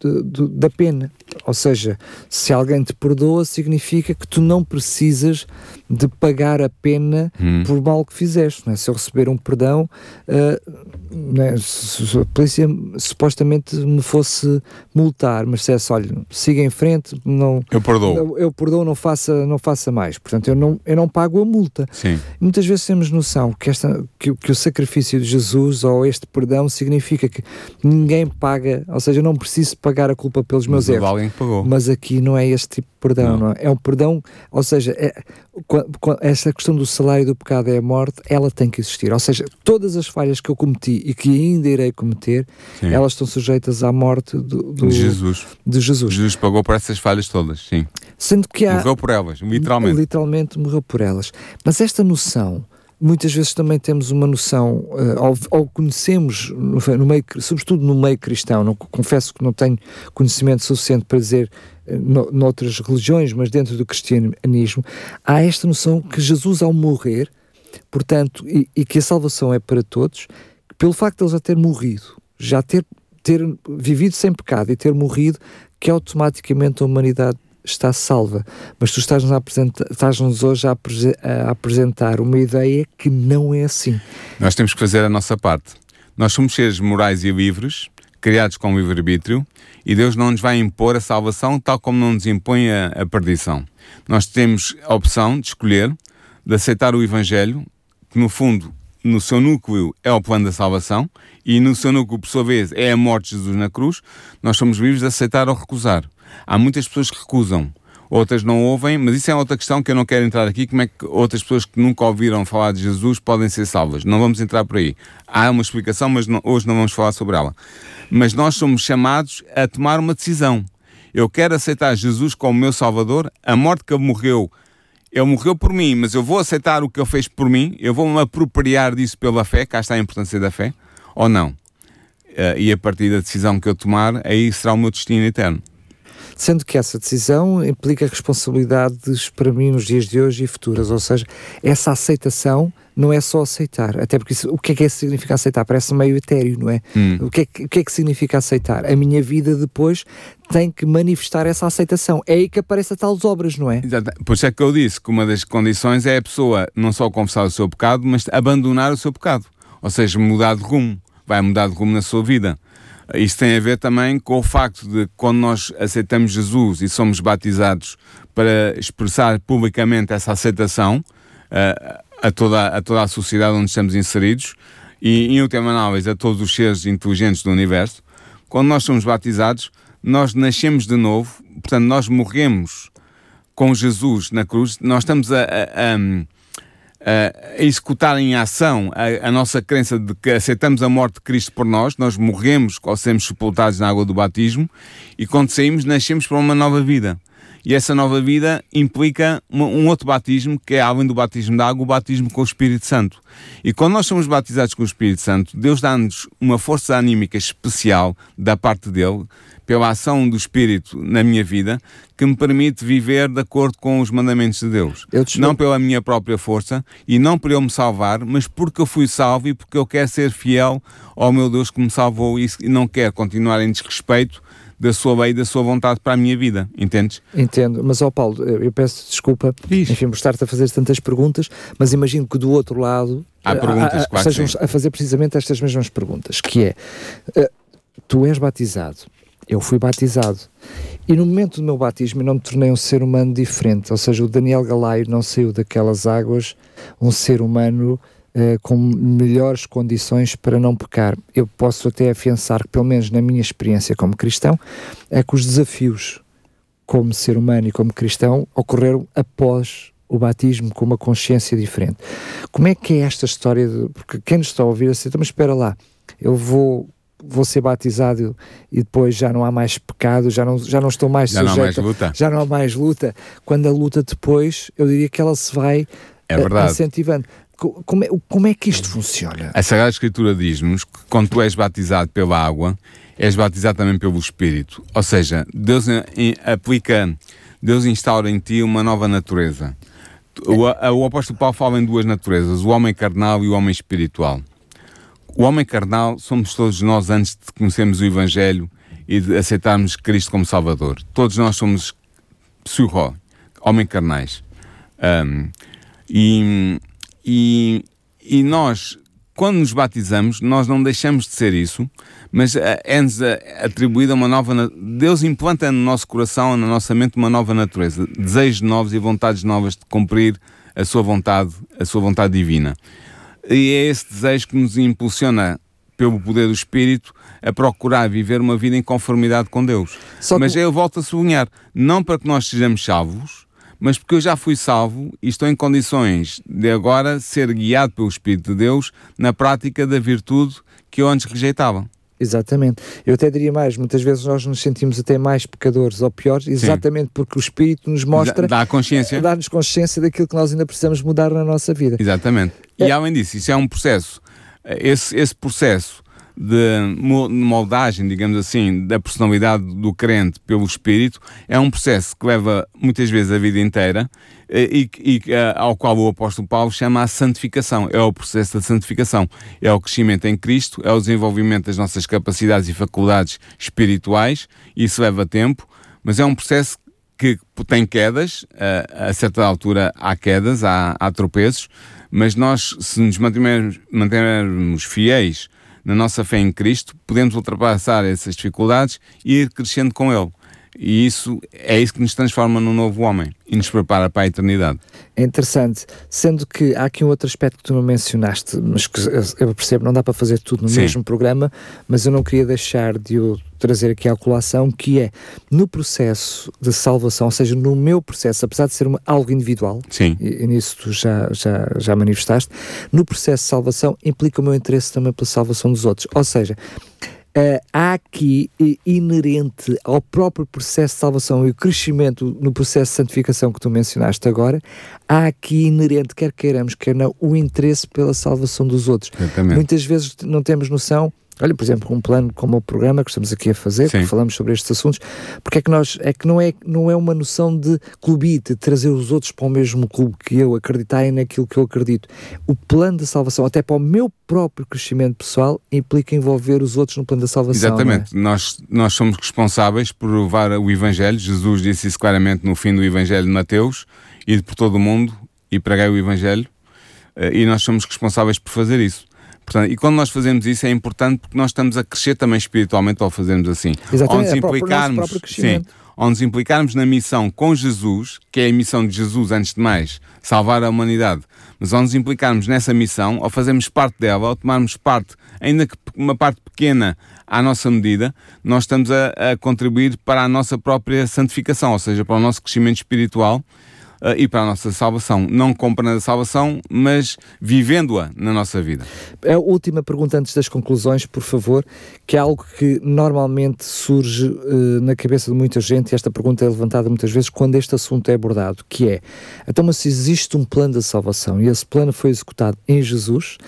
S2: de, de, da pena. Ou seja, se alguém te perdoa, significa que tu não precisas de pagar a pena hum. por mal que fizeste. Não é? Se eu receber um perdão, uh, é? se a polícia supostamente me fosse multar, mas dissesse, olha, siga em frente, não,
S3: eu perdoo,
S2: eu, eu perdoo, não faça, não faça mais. Portanto, eu não, eu não pago a multa.
S3: Sim.
S2: Muitas vezes temos noção que, esta, que, que o sacrifício de Jesus ou este perdão significa que ninguém paga, ou seja, eu não preciso pagar a culpa pelos meus
S3: mas
S2: erros. Mas aqui não é este tipo de perdão, não. não é? é um perdão, ou seja, é, essa questão do salário do pecado é a morte, ela tem que existir. Ou seja, todas as falhas que eu cometi e que ainda irei cometer, sim. elas estão sujeitas à morte do, do,
S3: de, Jesus.
S2: de Jesus.
S3: Jesus pagou por essas falhas todas, sim.
S2: Sendo que há,
S3: morreu por elas, literalmente.
S2: Literalmente morreu por elas. Mas esta noção muitas vezes também temos uma noção, uh, ou, conhecemos, no, meio, sobretudo no meio cristão, não, confesso que não tenho conhecimento suficiente para dizer no, noutras religiões, mas dentro do cristianismo, há esta noção que Jesus, ao morrer, portanto, e, e que a salvação é para todos, pelo facto de ele já ter morrido, já ter, ter vivido sem pecado e ter morrido, que automaticamente a humanidade está salva, mas tu estás-nos estás hoje a, a, apresentar uma ideia que não é assim.
S3: Nós temos que fazer a nossa parte. Nós somos seres morais e livres, criados com livre-arbítrio, e Deus não nos vai impor a salvação tal como não nos impõe a, a perdição. Nós temos a opção de escolher, de aceitar o Evangelho, que no fundo, no seu núcleo, é o plano da salvação, e no seu núcleo, por sua vez, é a morte de Jesus na cruz. Nós somos livres de aceitar ou recusar. Há muitas pessoas que recusam, outras não ouvem, mas isso é outra questão que eu não quero entrar aqui. Como é que outras pessoas que nunca ouviram falar de Jesus podem ser salvas? Não vamos entrar por aí. Há uma explicação, mas não, hoje não vamos falar sobre ela. Mas nós somos chamados a tomar uma decisão. Eu quero aceitar Jesus como meu Salvador, a morte que ele morreu. Ele morreu por mim, mas eu vou aceitar o que ele fez por mim, eu vou me apropriar disso pela fé, cá está a importância da fé, ou não? Uh, e a partir da decisão que eu tomar, aí será o meu destino eterno
S2: sendo que essa decisão implica responsabilidades para mim nos dias de hoje e futuras, ou seja, essa aceitação não é só aceitar, até porque isso, o que é que é significa aceitar? Parece meio etéreo, não é? Hum. O, que é que, o que é que significa aceitar? A minha vida depois tem que manifestar essa aceitação. É aí que aparece a tais obras, não é?
S3: Exato. Por isso é que eu disse que uma das condições é a pessoa não só confessar o seu pecado, mas abandonar o seu pecado. Ou seja, mudar de rumo. Vai mudar de rumo na sua vida. Isso tem a ver também com o facto de quando nós aceitamos Jesus e somos batizados para expressar publicamente essa aceitação uh, a, toda, a toda a sociedade onde estamos inseridos e, em última análise, a todos os seres inteligentes do universo, quando nós somos batizados, nós nascemos de novo, portanto, nós morremos com Jesus na cruz, nós estamos a, a, a a executar em ação a, a, nossa crença de que aceitamos a morte de Cristo por nós, nós morremos ou sermos sepultados na água do batismo e quando saímos nascemos para uma nova vida. E essa nova vida implica um outro batismo, que é além do batismo da água, o batismo com o Espírito Santo. E quando nós somos batizados com o Espírito Santo, Deus dá-nos uma força anímica especial da parte dele, pela ação do Espírito na minha vida, que me permite viver de acordo com os mandamentos de Deus. Não pela minha própria força e não por eu me salvar, mas porque eu fui salvo e porque eu quero ser fiel ao meu Deus que me salvou e não quero continuar em desrespeito da sua lei e da sua vontade para a minha vida, entendes?
S2: Entendo, mas ó Paulo, eu peço desculpa, Diz. enfim, por estar-te a fazer tantas perguntas, mas imagino que do outro lado
S3: há perguntas
S2: a, a, estejam a fazer precisamente estas mesmas perguntas, que é, uh, tu és batizado, eu fui batizado. E no momento do meu batismo eu não me tornei um ser humano diferente, ou seja, o Daniel Galaio não saiu daquelas águas um ser humano uh, com melhores condições para não pecar. Eu posso até afiançar que, pelo menos na minha experiência como cristão, é que os desafios como ser humano e como cristão, ocorreram após o batismo com uma consciência diferente. Como é que é esta história? De, porque quem nos está a ouvir assim, então, mas espera lá, eu vou vou ser batizado e depois já não há mais pecado, já não, já não estou mais
S3: já sujeito, não há mais luta.
S2: já não há mais luta. Quando a luta depois, eu diria que ela se vai
S3: é verdade.
S2: incentivando. Como é, como é que isto funciona?
S3: A Sagrada Escritura diz-nos que quando tu és batizado pela água, és batizado também pelo Espírito. Ou seja, Deus aplica, Deus instaura em ti uma nova natureza. O, o apóstolo Paulo fala em duas naturezas, o homem carnal e o homem espiritual. O homem carnal somos todos nós antes de conhecermos o Evangelho e de aceitarmos Cristo como Salvador. Todos nós somos psiho, homem carnais. Um, e, e, e nós, quando nos batizamos, nós não deixamos de ser isso, mas é-nos atribuída uma nova. Deus implanta no nosso coração, na nossa mente, uma nova natureza, desejos novos e vontades novas de cumprir a sua vontade, a sua vontade divina. E é esse desejo que nos impulsiona, pelo poder do Espírito, a procurar viver uma vida em conformidade com Deus. Só mas que... eu volto a sublinhar, não para que nós sejamos salvos, mas porque eu já fui salvo e estou em condições de agora ser guiado pelo Espírito de Deus na prática da virtude que eu antes rejeitava.
S2: Exatamente. Eu até diria mais, muitas vezes nós nos sentimos até mais pecadores ou piores, exatamente Sim. porque o Espírito nos mostra,
S3: dá consciência,
S2: dá-nos consciência daquilo que nós ainda precisamos mudar na nossa vida.
S3: Exatamente. É. E além disso, isso é um processo. Esse, esse processo de moldagem, digamos assim, da personalidade do crente pelo Espírito é um processo que leva muitas vezes a vida inteira eh, e, e, eh, ao qual o apóstolo Paulo chama a santificação. É o processo da santificação. É o crescimento em Cristo, é o desenvolvimento das nossas capacidades e faculdades espirituais. Isso leva tempo, mas é um processo que tem quedas, a, a certa altura há quedas, há, há tropeços, mas nós, se nos mantivermos, mantivermos fiéis na nossa fé em Cristo, podemos ultrapassar essas dificuldades e ir crescendo com Ele. E isso é isso que nos transforma num novo homem e nos prepara para a eternidade.
S2: É interessante, sendo que há aqui um outro aspecto que tu não mencionaste, mas que eu percebo, não dá para fazer tudo no Sim. mesmo programa, mas eu não queria deixar de o trazer aqui à colação, que é no processo de salvação, ou seja, no meu processo, apesar de ser uma, algo individual,
S3: Sim.
S2: E, e nisso tu já, já, já manifestaste, no processo de salvação implica o meu interesse também pela salvação dos outros. Ou seja, Uh, há aqui uh, inerente ao próprio processo de salvação e o crescimento no processo de santificação que tu mencionaste agora, há aqui inerente, quer queiramos, quer não, o interesse pela salvação dos outros. Muitas vezes não temos noção Olha, por exemplo, um plano como o programa que estamos aqui a fazer, Sim. que falamos sobre estes assuntos, porque é que nós é que não é, não é uma noção de clubite, de trazer os outros para o mesmo clube que eu, acreditarem naquilo que eu acredito. O plano da salvação, até para o meu próprio crescimento pessoal, implica envolver os outros no plano da salvação.
S3: É? Exatamente. É? Nós, nós somos responsáveis por levar o Evangelho. Jesus disse isso claramente no fim do Evangelho de Mateus, e por todo o mundo e pregar o Evangelho, eh, e nós somos responsáveis por fazer isso. Portanto, e quando nós fazemos isso é importante porque nós estamos a crescer também espiritualmente ao fazermos assim.
S2: Exatamente, nos é implicarmos, sim,
S3: ao nos implicarmos na missão com Jesus, que é a missão de Jesus antes de mais, salvar a humanidade, mas ao nos implicarmos nessa missão, ao fazermos parte dela, ao tomarmos parte, ainda que uma parte pequena à nossa medida, nós estamos a, a contribuir para a nossa própria santificação, ou seja, para o nosso crescimento espiritual uh, e para a nossa salvação. Não comprando a salvação, mas vivendo-a na nossa vida.
S2: A última pergunta antes das conclusões, por favor, que é algo que normalmente surge uh, na cabeça de muita gente, e esta pergunta é levantada muitas vezes quando este assunto é abordado, que é, então mas se existe um plano de salvação e esse plano foi executado em Jesus,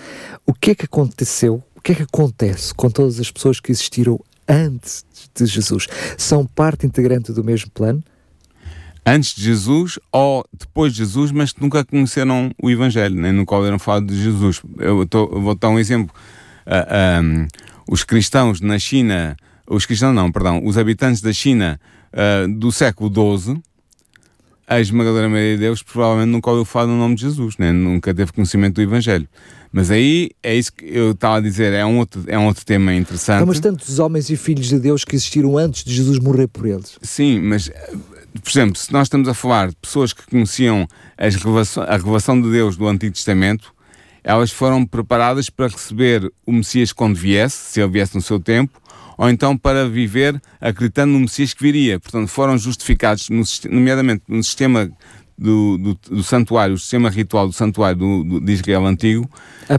S2: o que é que aconteceu, o que é que acontece com todas as pessoas que existiram antes de Jesus? São parte integrante do mesmo plano?
S3: Antes de Jesus ou depois de Jesus, mas que nunca conheceram o Evangelho, nem nunca ouviram falar de Jesus. Eu, tô, eu vou dar um exemplo. Uh, ah, um, os cristãos na China, os cristãos não, perdão, os habitantes da China uh, do século XII, a esmagadora maioria de Deus provavelmente nunca ouviu falar no nome de Jesus, né? nunca teve conhecimento do Evangelho. Mas aí é isso que eu estava a dizer, é um outro, é um outro tema interessante.
S2: Mas tantos homens e filhos de Deus que existiram antes de Jesus morrer por eles.
S3: Sim, mas por exemplo, se nós estamos a falar de pessoas que conheciam revelação, a revelação de Deus do Antigo Testamento, elas foram preparadas para receber o Messias quando viesse, se ele viesse no seu tempo, ou então para viver acreditando no Messias que viria. Portanto, foram justificados, no, nomeadamente no sistema do, do, do, santuário, o sistema ritual do santuário do, do de Israel antigo,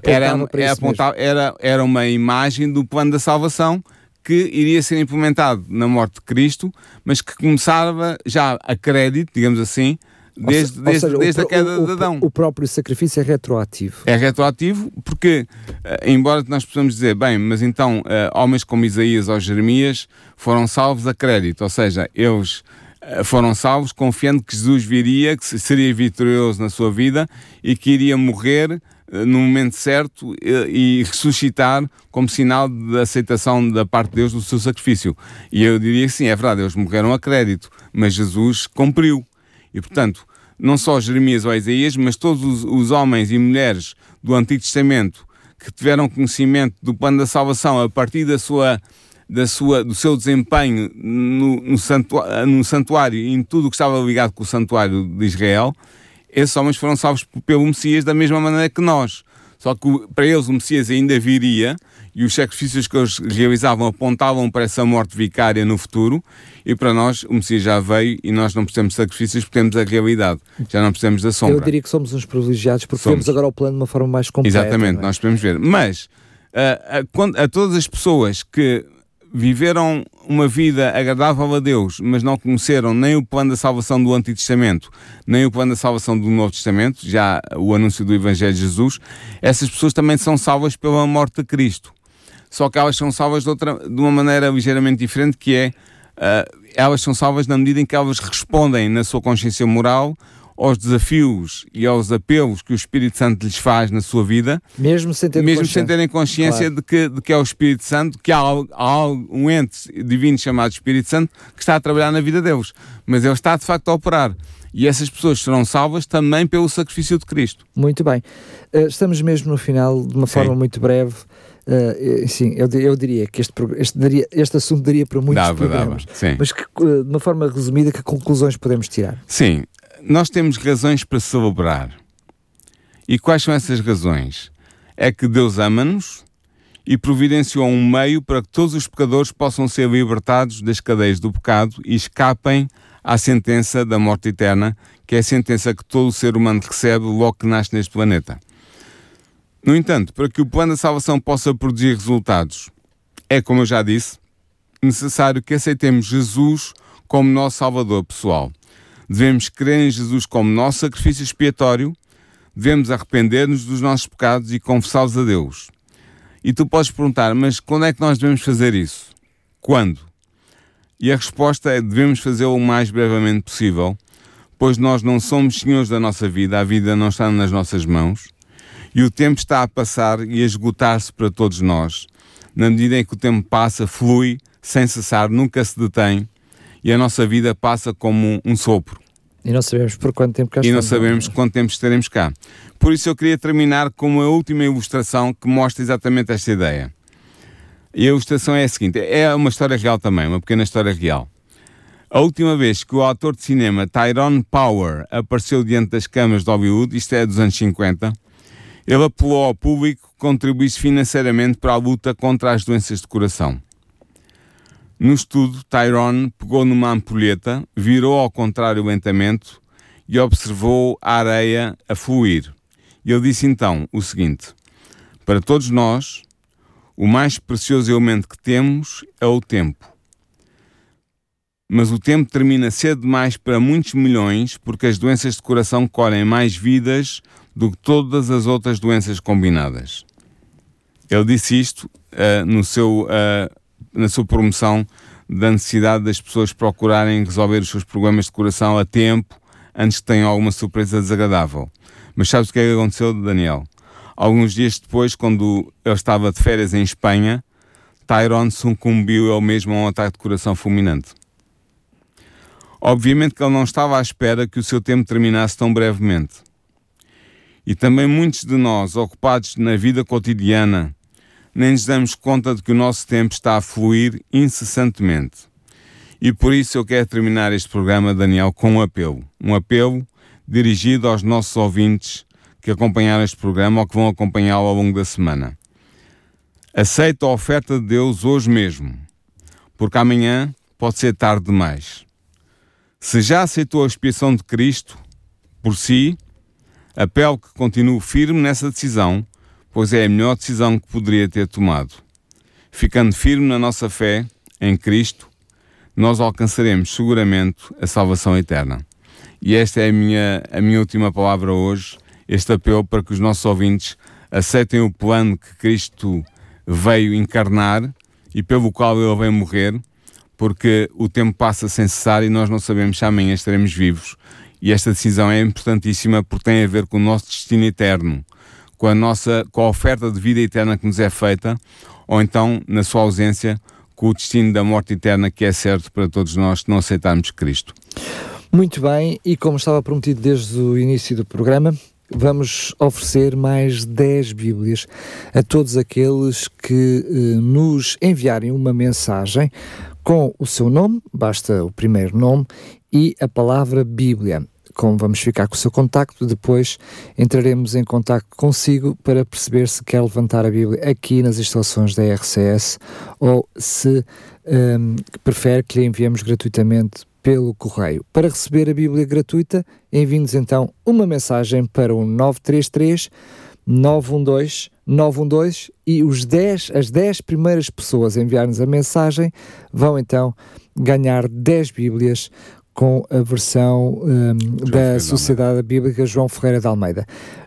S3: era, era, apontava, era, era uma imagem do plano da salvação que iria ser implementado na morte de Cristo, mas que começava já a crédito, digamos assim, desde, desde, seja, desde
S2: o,
S3: a queda
S2: o,
S3: de Adão.
S2: O próprio sacrifício é retroativo.
S3: É retroativo porque, uh, embora nós possamos dizer, bem, mas então uh, homens como Isaías ou Jeremias foram salvos a crédito, ou seja, eles uh, foram salvos confiando que Jesus viria, que seria vitorioso na sua vida e que iria morrer eh, no momento certo e, ressuscitar como sinal de aceitação da parte de Deus do seu sacrifício. E eu diria que sim, é verdade, eles morreram a crédito, mas Jesus cumpriu. E portanto, não só Jeremias ou Isaías, mas todos os, os homens e mulheres do Antigo Testamento que tiveram conhecimento do plano da salvação a partir da sua da sua, do seu desempenho no, no, santuário, no santuário e em tudo o que estava ligado com o santuário de Israel, esses homens foram salvos pelo Messias da mesma maneira que nós. Só que para eles o Messias ainda viria e os sacrifícios que eles realizavam apontavam para essa morte vicária no futuro e para nós o Messias já veio e nós não precisamos de sacrifícios porque temos a realidade, já não precisamos da sombra.
S2: Eu diria que somos uns privilegiados porque somos. vemos agora o plano de uma forma mais completa.
S3: Exatamente, é? nós podemos ver. Mas a, a, a todas as pessoas que viveram uma vida agradável a Deus, mas não conheceram nem o plano da salvação do Antigo Testamento, nem o plano da salvação do Novo Testamento, já o anúncio do Evangelho de Jesus, essas pessoas também são salvas pela morte de Cristo. Só que elas são salvas de, outra, de uma maneira ligeiramente diferente, que é, uh, elas são salvas na medida em que elas respondem na sua consciência moral aos desafios e aos apelos que o Espírito Santo lhes faz na sua vida,
S2: mesmo sem, ter
S3: mesmo sem terem consciência claro. de, que, de que é o Espírito Santo, que há, há um ente divino chamado Espírito Santo que está a trabalhar na vida deles, mas ele está de facto a operar. E essas pessoas serão salvas também pelo sacrifício de Cristo.
S2: Muito bem. Uh, estamos mesmo no final, de uma Sim. forma muito breve. Uh, sim, eu, eu, diria que este, este, daria, este assunto daria para muitos dava, programas. Dava, mas que, uh, de uma forma resumida, que conclusões podemos tirar?
S3: Sim, nós temos razões para celebrar. E quais são essas razões? É que Deus ama-nos e providenciou um meio para que todos os pecadores possam ser libertados das cadeias do pecado e escapem à sentença da morte eterna, que é a sentença que todo ser humano recebe logo que nasce neste planeta. No entanto, para que o plano da salvação possa produzir resultados, é, como eu já disse, necessário que aceitemos Jesus como nosso Salvador pessoal. Devemos crer em Jesus como nosso sacrifício expiatório, devemos arrepender-nos dos nossos pecados e confessá-los a Deus. E tu podes perguntar, mas quando é que nós devemos fazer isso? Quando? E a resposta é: devemos fazê-lo o mais brevemente possível, pois nós não somos senhores da nossa vida, a vida não está nas nossas mãos e o tempo está a passar e a esgotar-se para todos nós. Na medida em que o tempo passa, flui, sem cessar, nunca se detém e a nossa vida passa como um sopro.
S2: E não sabemos por quanto tempo cá
S3: E não sabemos quanto tempo estaremos cá. Por isso eu queria terminar com uma última ilustração que mostra exatamente esta ideia. E a ilustração é a seguinte: é uma história real também, uma pequena história real. A última vez que o autor de cinema Tyrone Power apareceu diante das câmaras de Hollywood, isto é dos anos 50, ele apelou ao público que contribuísse financeiramente para a luta contra as doenças de coração. No estudo, Tyrone pegou numa ampulheta, virou ao contrário lentamente e observou a areia a fluir. Ele disse então o seguinte: Para todos nós, o mais precioso elemento que temos é o tempo. Mas o tempo termina cedo demais para muitos milhões porque as doenças de coração colhem mais vidas do que todas as outras doenças combinadas. Ele disse isto uh, no seu uh, na sua promoção da necessidade das pessoas procurarem resolver os seus problemas de coração a tempo, antes que tenham alguma surpresa desagradável. Mas sabes o que é que aconteceu, Daniel? Alguns dias depois, quando ele estava de férias em Espanha, Tyrone sucumbiu ele mesmo a um ataque de coração fulminante. Obviamente que ele não estava à espera que o seu tempo terminasse tão brevemente. E também muitos de nós, ocupados na vida cotidiana, nem nos damos conta de que o nosso tempo está a fluir incessantemente. E por isso eu quero terminar este programa, Daniel, com um apelo. Um apelo dirigido aos nossos ouvintes que acompanharam este programa ou que vão acompanhá-lo ao longo da semana. Aceita a oferta de Deus hoje mesmo. porque amanhã pode ser tarde demais. Se já aceitou a expiação de Cristo por si, apelo que continue firme nessa decisão, pois é a melhor decisão que poderia ter tomado. Ficando firme na nossa fé em Cristo, nós alcançaremos seguramente a salvação eterna. E esta é a minha, a minha última palavra hoje, este apelo para que os nossos ouvintes aceitem o plano que Cristo veio encarnar e pelo qual ele veio morrer, porque o tempo passa sem cessar e nós não sabemos se amanhã estaremos vivos. E esta decisão é importantíssima porque tem a ver com o nosso destino eterno, com a nossa com a oferta de vida eterna que nos é feita, ou então, na sua ausência, com o destino da morte eterna que é certo para todos nós se não aceitarmos Cristo.
S2: Muito bem, e como estava prometido desde o início do programa, vamos oferecer mais 10 Bíblias a todos aqueles que eh, nos enviarem uma mensagem com o seu nome, basta o primeiro nome, e a palavra Bíblia. Como vamos ficar com o seu contacto, depois entraremos em contacto consigo para perceber se quer levantar a Bíblia aqui nas instalações da RCS ou se um, prefere que lhe enviemos gratuitamente pelo correio. Para receber a Bíblia gratuita, envie-nos então uma mensagem para o 933 912 912 e os 10, as 10 primeiras pessoas a enviar-nos a mensagem vão então ganhar 10 Bíblias com a versão um, da Sociedade Bíblica João Ferreira de Almeida.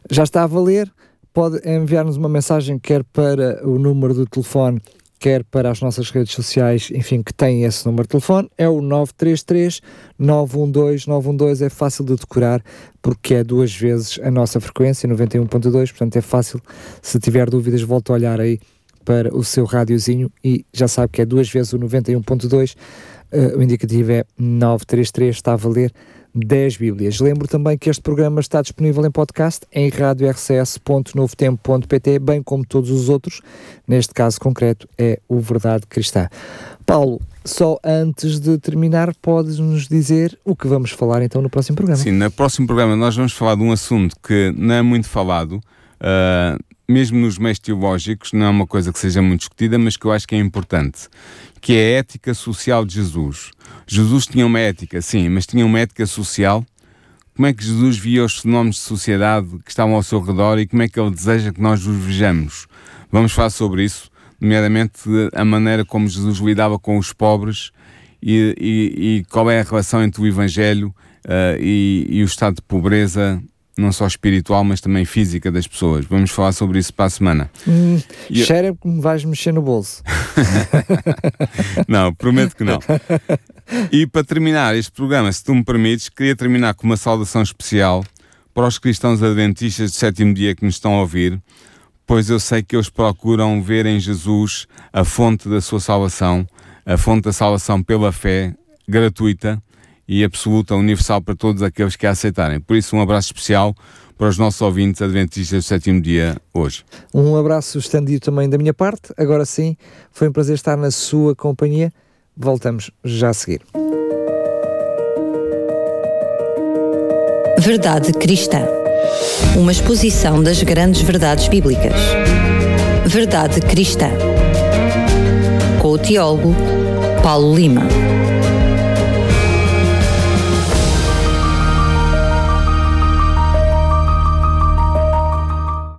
S2: Já está a valer, pode enviar-nos uma mensagem quer para o número do telefone quer para as nossas redes sociais, enfim, que têm esse número de telefone, é o 933 912 912, é fácil de decorar porque é duas vezes a nossa frequência, 91.2, portanto é fácil, se tiver dúvidas, volta a olhar aí para o seu rádiozinho e já sabe que é duas vezes o 91.2, uh, o indicativo é 933, está a valer 10 Bíblias. Lembro também que este programa está disponível em podcast em radiorcs.novotempo.pt, bem como todos os outros. Neste caso concreto é o Verdade Cristã. Paulo, só antes de terminar, podes-nos dizer o que vamos falar então no próximo programa?
S3: Sim, no próximo programa nós vamos falar de um assunto que não é muito falado, uh, mesmo nos meios teológicos, não é uma coisa que seja muito discutida, mas que eu acho que é importante, que é a ética social de Jesus. Jesus tinha uma ética, sim, mas tinha uma ética social. Como é que Jesus via os fenómenos de sociedade que estavam ao seu redor e como é que ele deseja que nós os vejamos? Vamos falar sobre isso, nomeadamente a maneira como Jesus lidava com os pobres e, e, e qual é a relação entre o Evangelho uh, e, e o estado de pobreza não só espiritual, mas também física das pessoas. Vamos falar sobre isso para a semana.
S2: Hum, e cheira que me vais mexer no bolso.
S3: não, prometo que não. E para terminar este programa, se tu me permites, queria terminar com uma saudação especial para os cristãos adventistas do sétimo dia que nos estão a ouvir, pois eu sei que eles procuram ver em Jesus a fonte da sua salvação, a fonte da salvação pela fé gratuita e absoluta, universal para todos aqueles que a aceitarem. Por isso, um abraço especial para os nossos ouvintes adventistas do sétimo dia hoje.
S2: Um abraço estendido também da minha parte. Agora sim, foi um prazer estar na sua companhia. Voltamos já a seguir.
S1: Verdade Cristã. Uma exposição das grandes verdades bíblicas. Verdade Cristã. Com o teólogo Paulo Lima.